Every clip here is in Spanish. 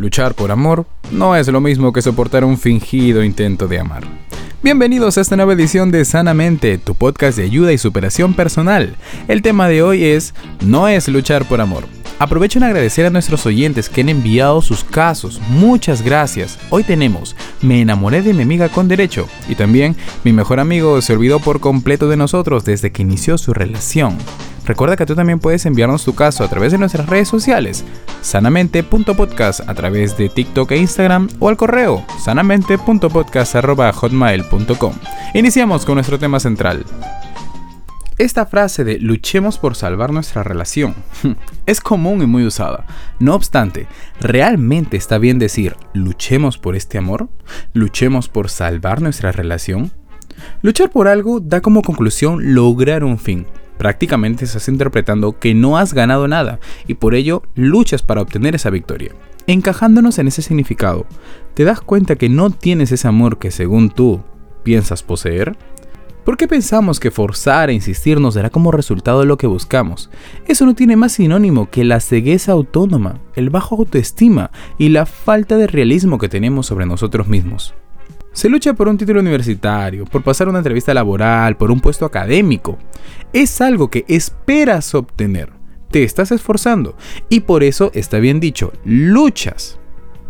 Luchar por amor no es lo mismo que soportar un fingido intento de amar. Bienvenidos a esta nueva edición de Sanamente, tu podcast de ayuda y superación personal. El tema de hoy es No es luchar por amor. Aprovecho en agradecer a nuestros oyentes que han enviado sus casos. Muchas gracias. Hoy tenemos Me enamoré de mi amiga con derecho y también mi mejor amigo se olvidó por completo de nosotros desde que inició su relación. Recuerda que tú también puedes enviarnos tu caso a través de nuestras redes sociales, sanamente.podcast a través de TikTok e Instagram o al correo sanamente.podcast.hotmail.com. Iniciamos con nuestro tema central. Esta frase de luchemos por salvar nuestra relación es común y muy usada. No obstante, ¿realmente está bien decir luchemos por este amor? ¿Luchemos por salvar nuestra relación? Luchar por algo da como conclusión lograr un fin, prácticamente estás interpretando que no has ganado nada y por ello luchas para obtener esa victoria. Encajándonos en ese significado, ¿te das cuenta que no tienes ese amor que según tú piensas poseer? ¿Por qué pensamos que forzar e insistir nos dará como resultado lo que buscamos? Eso no tiene más sinónimo que la cegueza autónoma, el bajo autoestima y la falta de realismo que tenemos sobre nosotros mismos. Se lucha por un título universitario, por pasar una entrevista laboral, por un puesto académico. Es algo que esperas obtener. Te estás esforzando y por eso está bien dicho, luchas.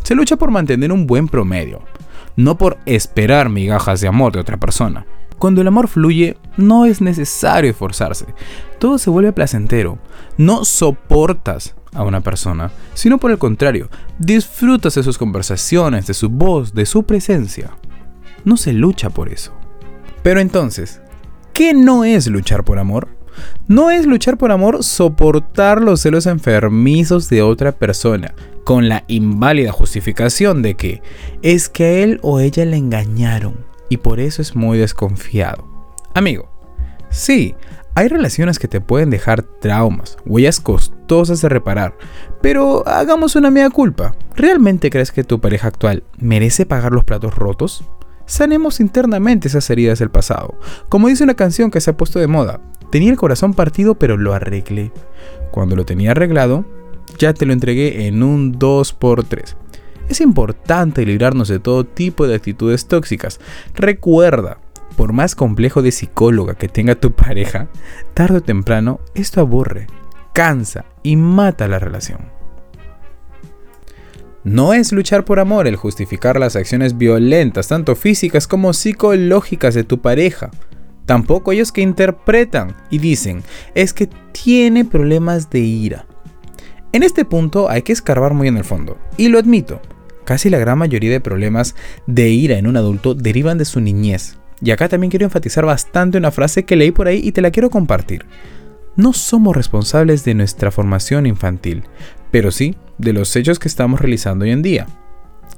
Se lucha por mantener un buen promedio, no por esperar migajas de amor de otra persona. Cuando el amor fluye, no es necesario esforzarse. Todo se vuelve placentero. No soportas a una persona, sino por el contrario, disfrutas de sus conversaciones, de su voz, de su presencia no se lucha por eso. Pero entonces, ¿qué no es luchar por amor? No es luchar por amor soportar los celos enfermizos de otra persona, con la inválida justificación de que es que a él o ella le engañaron y por eso es muy desconfiado. Amigo, sí, hay relaciones que te pueden dejar traumas, huellas costosas de reparar, pero hagamos una mea culpa. ¿Realmente crees que tu pareja actual merece pagar los platos rotos? sanemos internamente esas heridas del pasado. Como dice una canción que se ha puesto de moda, tenía el corazón partido pero lo arreglé. Cuando lo tenía arreglado, ya te lo entregué en un 2x3. Es importante librarnos de todo tipo de actitudes tóxicas. Recuerda, por más complejo de psicóloga que tenga tu pareja, tarde o temprano esto aburre, cansa y mata la relación. No es luchar por amor el justificar las acciones violentas, tanto físicas como psicológicas de tu pareja. Tampoco ellos que interpretan y dicen, es que tiene problemas de ira. En este punto hay que escarbar muy en el fondo, y lo admito, casi la gran mayoría de problemas de ira en un adulto derivan de su niñez. Y acá también quiero enfatizar bastante una frase que leí por ahí y te la quiero compartir. No somos responsables de nuestra formación infantil, pero sí de los hechos que estamos realizando hoy en día.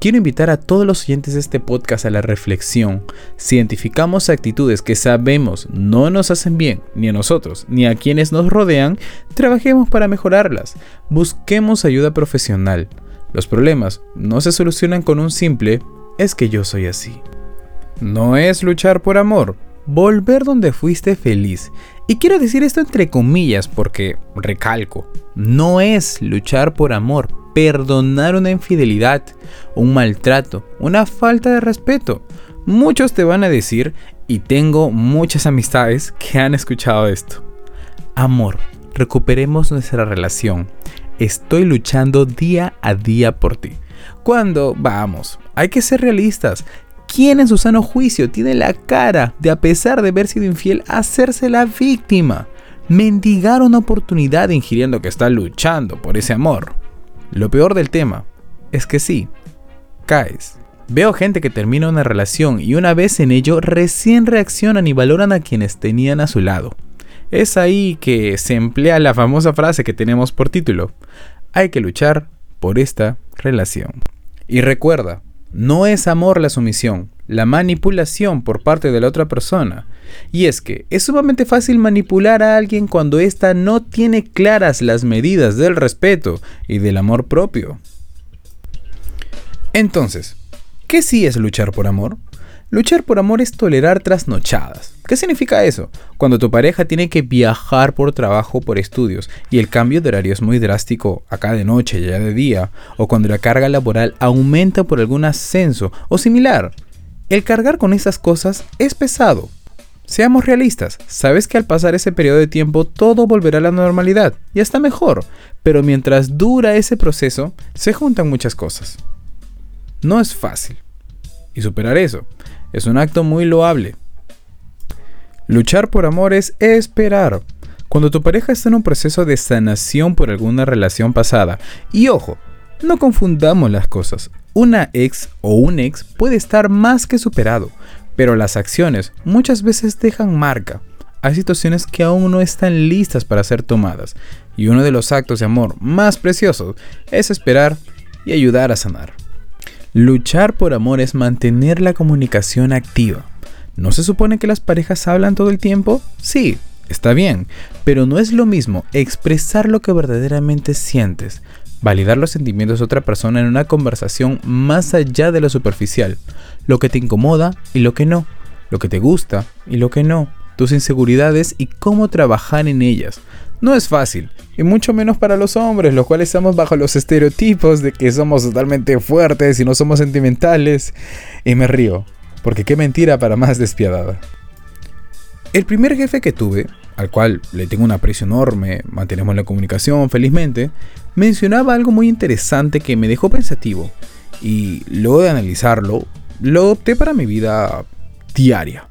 Quiero invitar a todos los oyentes de este podcast a la reflexión. Si identificamos actitudes que sabemos no nos hacen bien, ni a nosotros, ni a quienes nos rodean, trabajemos para mejorarlas. Busquemos ayuda profesional. Los problemas no se solucionan con un simple es que yo soy así. No es luchar por amor, volver donde fuiste feliz y quiero decir esto entre comillas porque, recalco, no es luchar por amor, perdonar una infidelidad, un maltrato, una falta de respeto. Muchos te van a decir, y tengo muchas amistades que han escuchado esto. Amor, recuperemos nuestra relación. Estoy luchando día a día por ti. Cuando, vamos, hay que ser realistas. ¿Quién en su sano juicio tiene la cara de, a pesar de haber sido infiel, hacerse la víctima? Mendigar una oportunidad ingiriendo que está luchando por ese amor. Lo peor del tema es que sí, caes. Veo gente que termina una relación y una vez en ello recién reaccionan y valoran a quienes tenían a su lado. Es ahí que se emplea la famosa frase que tenemos por título. Hay que luchar por esta relación. Y recuerda, no es amor la sumisión, la manipulación por parte de la otra persona. Y es que es sumamente fácil manipular a alguien cuando ésta no tiene claras las medidas del respeto y del amor propio. Entonces, ¿qué sí es luchar por amor? Luchar por amor es tolerar trasnochadas. ¿Qué significa eso? Cuando tu pareja tiene que viajar por trabajo por estudios y el cambio de horario es muy drástico, acá de noche y allá de día, o cuando la carga laboral aumenta por algún ascenso o similar. El cargar con esas cosas es pesado. Seamos realistas, sabes que al pasar ese periodo de tiempo todo volverá a la normalidad y hasta mejor, pero mientras dura ese proceso se juntan muchas cosas. No es fácil. Y superar eso es un acto muy loable. Luchar por amor es esperar. Cuando tu pareja está en un proceso de sanación por alguna relación pasada, y ojo, no confundamos las cosas. Una ex o un ex puede estar más que superado, pero las acciones muchas veces dejan marca. Hay situaciones que aún no están listas para ser tomadas, y uno de los actos de amor más preciosos es esperar y ayudar a sanar. Luchar por amor es mantener la comunicación activa. ¿No se supone que las parejas hablan todo el tiempo? Sí, está bien, pero no es lo mismo expresar lo que verdaderamente sientes, validar los sentimientos de otra persona en una conversación más allá de lo superficial, lo que te incomoda y lo que no, lo que te gusta y lo que no, inseguridades y cómo trabajar en ellas, no es fácil, y mucho menos para los hombres, los cuales estamos bajo los estereotipos de que somos totalmente fuertes y no somos sentimentales. Y me río, porque qué mentira para más despiadada. El primer jefe que tuve, al cual le tengo un aprecio enorme, mantenemos la comunicación felizmente, mencionaba algo muy interesante que me dejó pensativo, y luego de analizarlo, lo opté para mi vida diaria.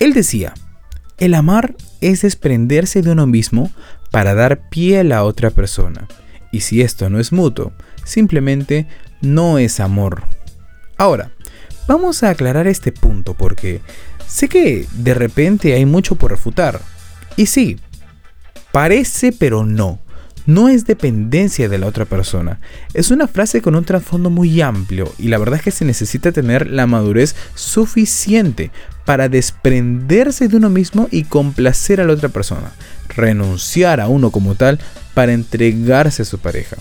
Él decía, el amar es desprenderse de uno mismo para dar pie a la otra persona. Y si esto no es mutuo, simplemente no es amor. Ahora, vamos a aclarar este punto porque sé que de repente hay mucho por refutar. Y sí, parece pero no. No es dependencia de la otra persona. Es una frase con un trasfondo muy amplio y la verdad es que se necesita tener la madurez suficiente para desprenderse de uno mismo y complacer a la otra persona, renunciar a uno como tal para entregarse a su pareja.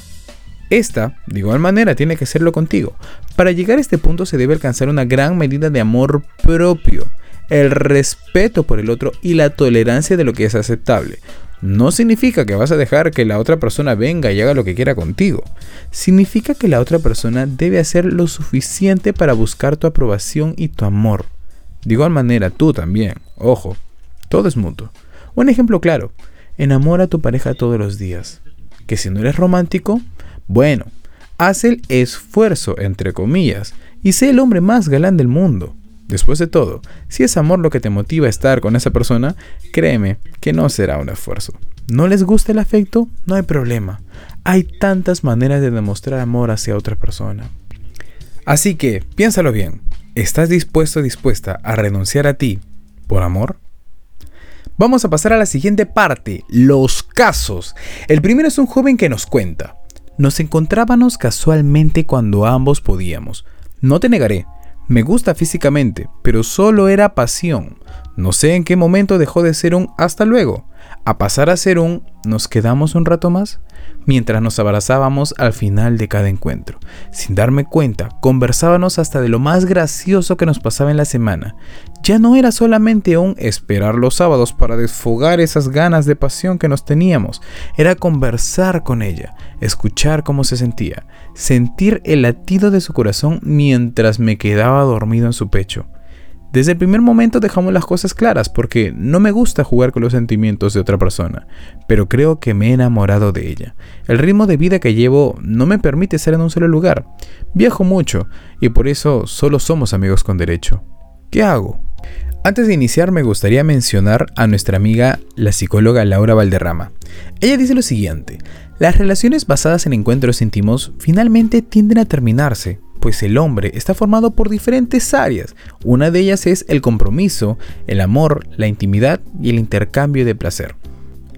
Esta, de igual manera, tiene que serlo contigo. Para llegar a este punto se debe alcanzar una gran medida de amor propio, el respeto por el otro y la tolerancia de lo que es aceptable. No significa que vas a dejar que la otra persona venga y haga lo que quiera contigo. Significa que la otra persona debe hacer lo suficiente para buscar tu aprobación y tu amor. De igual manera, tú también. Ojo, todo es mutuo. Un ejemplo claro, enamora a tu pareja todos los días. Que si no eres romántico, bueno, haz el esfuerzo, entre comillas, y sé el hombre más galán del mundo. Después de todo, si es amor lo que te motiva a estar con esa persona, créeme que no será un esfuerzo. ¿No les gusta el afecto? No hay problema. Hay tantas maneras de demostrar amor hacia otra persona. Así que, piénsalo bien. ¿Estás dispuesto o dispuesta a renunciar a ti por amor? Vamos a pasar a la siguiente parte, los casos. El primero es un joven que nos cuenta. Nos encontrábamos casualmente cuando ambos podíamos. No te negaré, me gusta físicamente, pero solo era pasión. No sé en qué momento dejó de ser un hasta luego, a pasar a ser un nos quedamos un rato más mientras nos abrazábamos al final de cada encuentro. Sin darme cuenta, conversábamos hasta de lo más gracioso que nos pasaba en la semana. Ya no era solamente un esperar los sábados para desfogar esas ganas de pasión que nos teníamos, era conversar con ella, escuchar cómo se sentía, sentir el latido de su corazón mientras me quedaba dormido en su pecho. Desde el primer momento dejamos las cosas claras porque no me gusta jugar con los sentimientos de otra persona, pero creo que me he enamorado de ella. El ritmo de vida que llevo no me permite estar en un solo lugar. Viajo mucho y por eso solo somos amigos con derecho. ¿Qué hago? Antes de iniciar me gustaría mencionar a nuestra amiga la psicóloga Laura Valderrama. Ella dice lo siguiente, las relaciones basadas en encuentros íntimos finalmente tienden a terminarse pues el hombre está formado por diferentes áreas. Una de ellas es el compromiso, el amor, la intimidad y el intercambio de placer.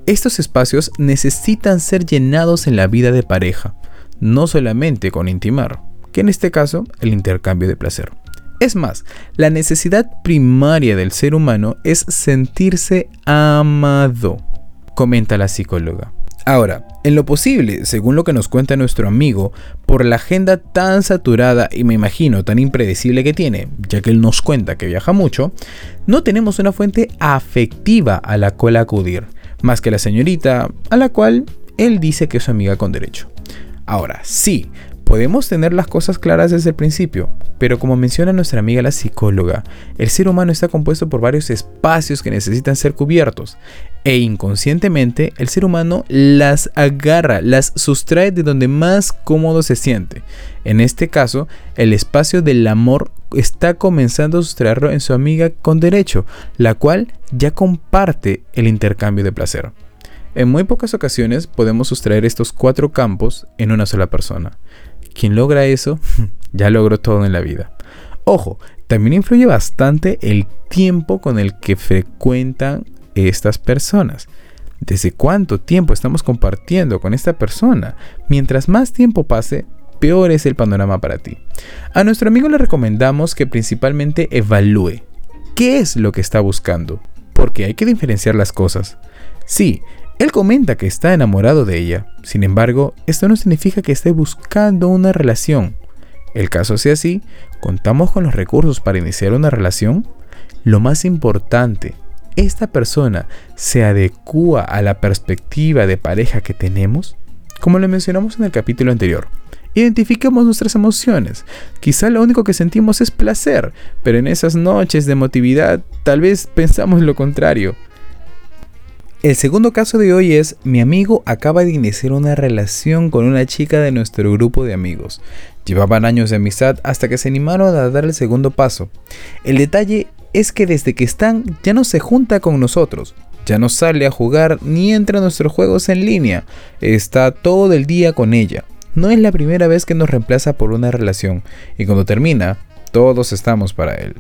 Estos espacios necesitan ser llenados en la vida de pareja, no solamente con intimar, que en este caso el intercambio de placer. Es más, la necesidad primaria del ser humano es sentirse amado, comenta la psicóloga. Ahora, en lo posible, según lo que nos cuenta nuestro amigo, por la agenda tan saturada y me imagino tan impredecible que tiene, ya que él nos cuenta que viaja mucho, no tenemos una fuente afectiva a la cual acudir, más que la señorita, a la cual él dice que es su amiga con derecho. Ahora, sí, Podemos tener las cosas claras desde el principio, pero como menciona nuestra amiga la psicóloga, el ser humano está compuesto por varios espacios que necesitan ser cubiertos, e inconscientemente el ser humano las agarra, las sustrae de donde más cómodo se siente. En este caso, el espacio del amor está comenzando a sustraerlo en su amiga con derecho, la cual ya comparte el intercambio de placer. En muy pocas ocasiones podemos sustraer estos cuatro campos en una sola persona. Quien logra eso, ya logró todo en la vida. Ojo, también influye bastante el tiempo con el que frecuentan estas personas. ¿Desde cuánto tiempo estamos compartiendo con esta persona? Mientras más tiempo pase, peor es el panorama para ti. A nuestro amigo le recomendamos que principalmente evalúe qué es lo que está buscando, porque hay que diferenciar las cosas. Sí, él comenta que está enamorado de ella, sin embargo, esto no significa que esté buscando una relación. El caso sea así, ¿contamos con los recursos para iniciar una relación? Lo más importante, ¿esta persona se adecua a la perspectiva de pareja que tenemos? Como lo mencionamos en el capítulo anterior, identifiquemos nuestras emociones. Quizá lo único que sentimos es placer, pero en esas noches de emotividad tal vez pensamos lo contrario. El segundo caso de hoy es, mi amigo acaba de iniciar una relación con una chica de nuestro grupo de amigos. Llevaban años de amistad hasta que se animaron a dar el segundo paso. El detalle es que desde que están ya no se junta con nosotros, ya no sale a jugar ni entra a nuestros juegos en línea, está todo el día con ella. No es la primera vez que nos reemplaza por una relación y cuando termina, todos estamos para él.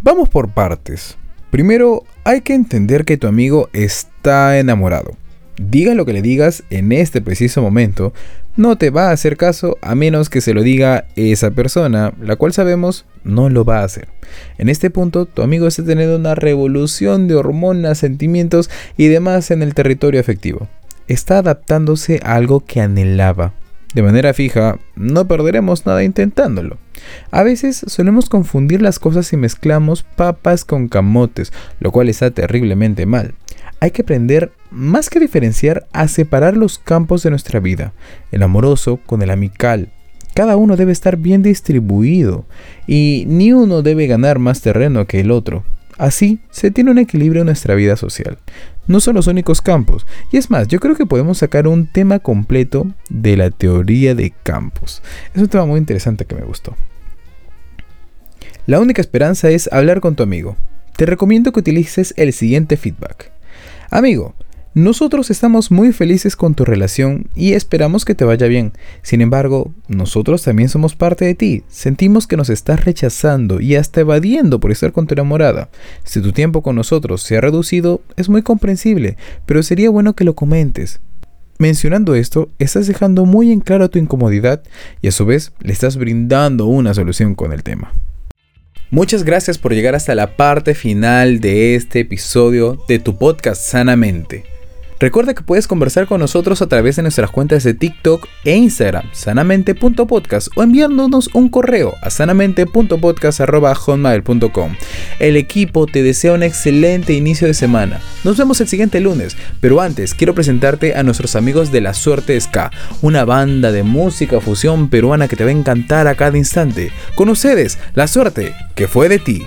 Vamos por partes. Primero, hay que entender que tu amigo está enamorado. Diga lo que le digas en este preciso momento, no te va a hacer caso a menos que se lo diga esa persona, la cual sabemos no lo va a hacer. En este punto, tu amigo está teniendo una revolución de hormonas, sentimientos y demás en el territorio afectivo. Está adaptándose a algo que anhelaba. De manera fija, no perderemos nada intentándolo. A veces solemos confundir las cosas y mezclamos papas con camotes, lo cual está terriblemente mal. Hay que aprender, más que diferenciar, a separar los campos de nuestra vida, el amoroso con el amical. Cada uno debe estar bien distribuido y ni uno debe ganar más terreno que el otro. Así se tiene un equilibrio en nuestra vida social. No son los únicos campos. Y es más, yo creo que podemos sacar un tema completo de la teoría de campos. Es un tema muy interesante que me gustó. La única esperanza es hablar con tu amigo. Te recomiendo que utilices el siguiente feedback. Amigo, nosotros estamos muy felices con tu relación y esperamos que te vaya bien. Sin embargo, nosotros también somos parte de ti. Sentimos que nos estás rechazando y hasta evadiendo por estar con tu enamorada. Si tu tiempo con nosotros se ha reducido, es muy comprensible, pero sería bueno que lo comentes. Mencionando esto, estás dejando muy en claro tu incomodidad y a su vez le estás brindando una solución con el tema. Muchas gracias por llegar hasta la parte final de este episodio de tu podcast Sanamente. Recuerda que puedes conversar con nosotros a través de nuestras cuentas de TikTok e Instagram, sanamente.podcast, o enviándonos un correo a sanamente.podcast.com. El equipo te desea un excelente inicio de semana. Nos vemos el siguiente lunes, pero antes quiero presentarte a nuestros amigos de La Suerte Ska, una banda de música fusión peruana que te va a encantar a cada instante. Con ustedes, La Suerte, que fue de ti.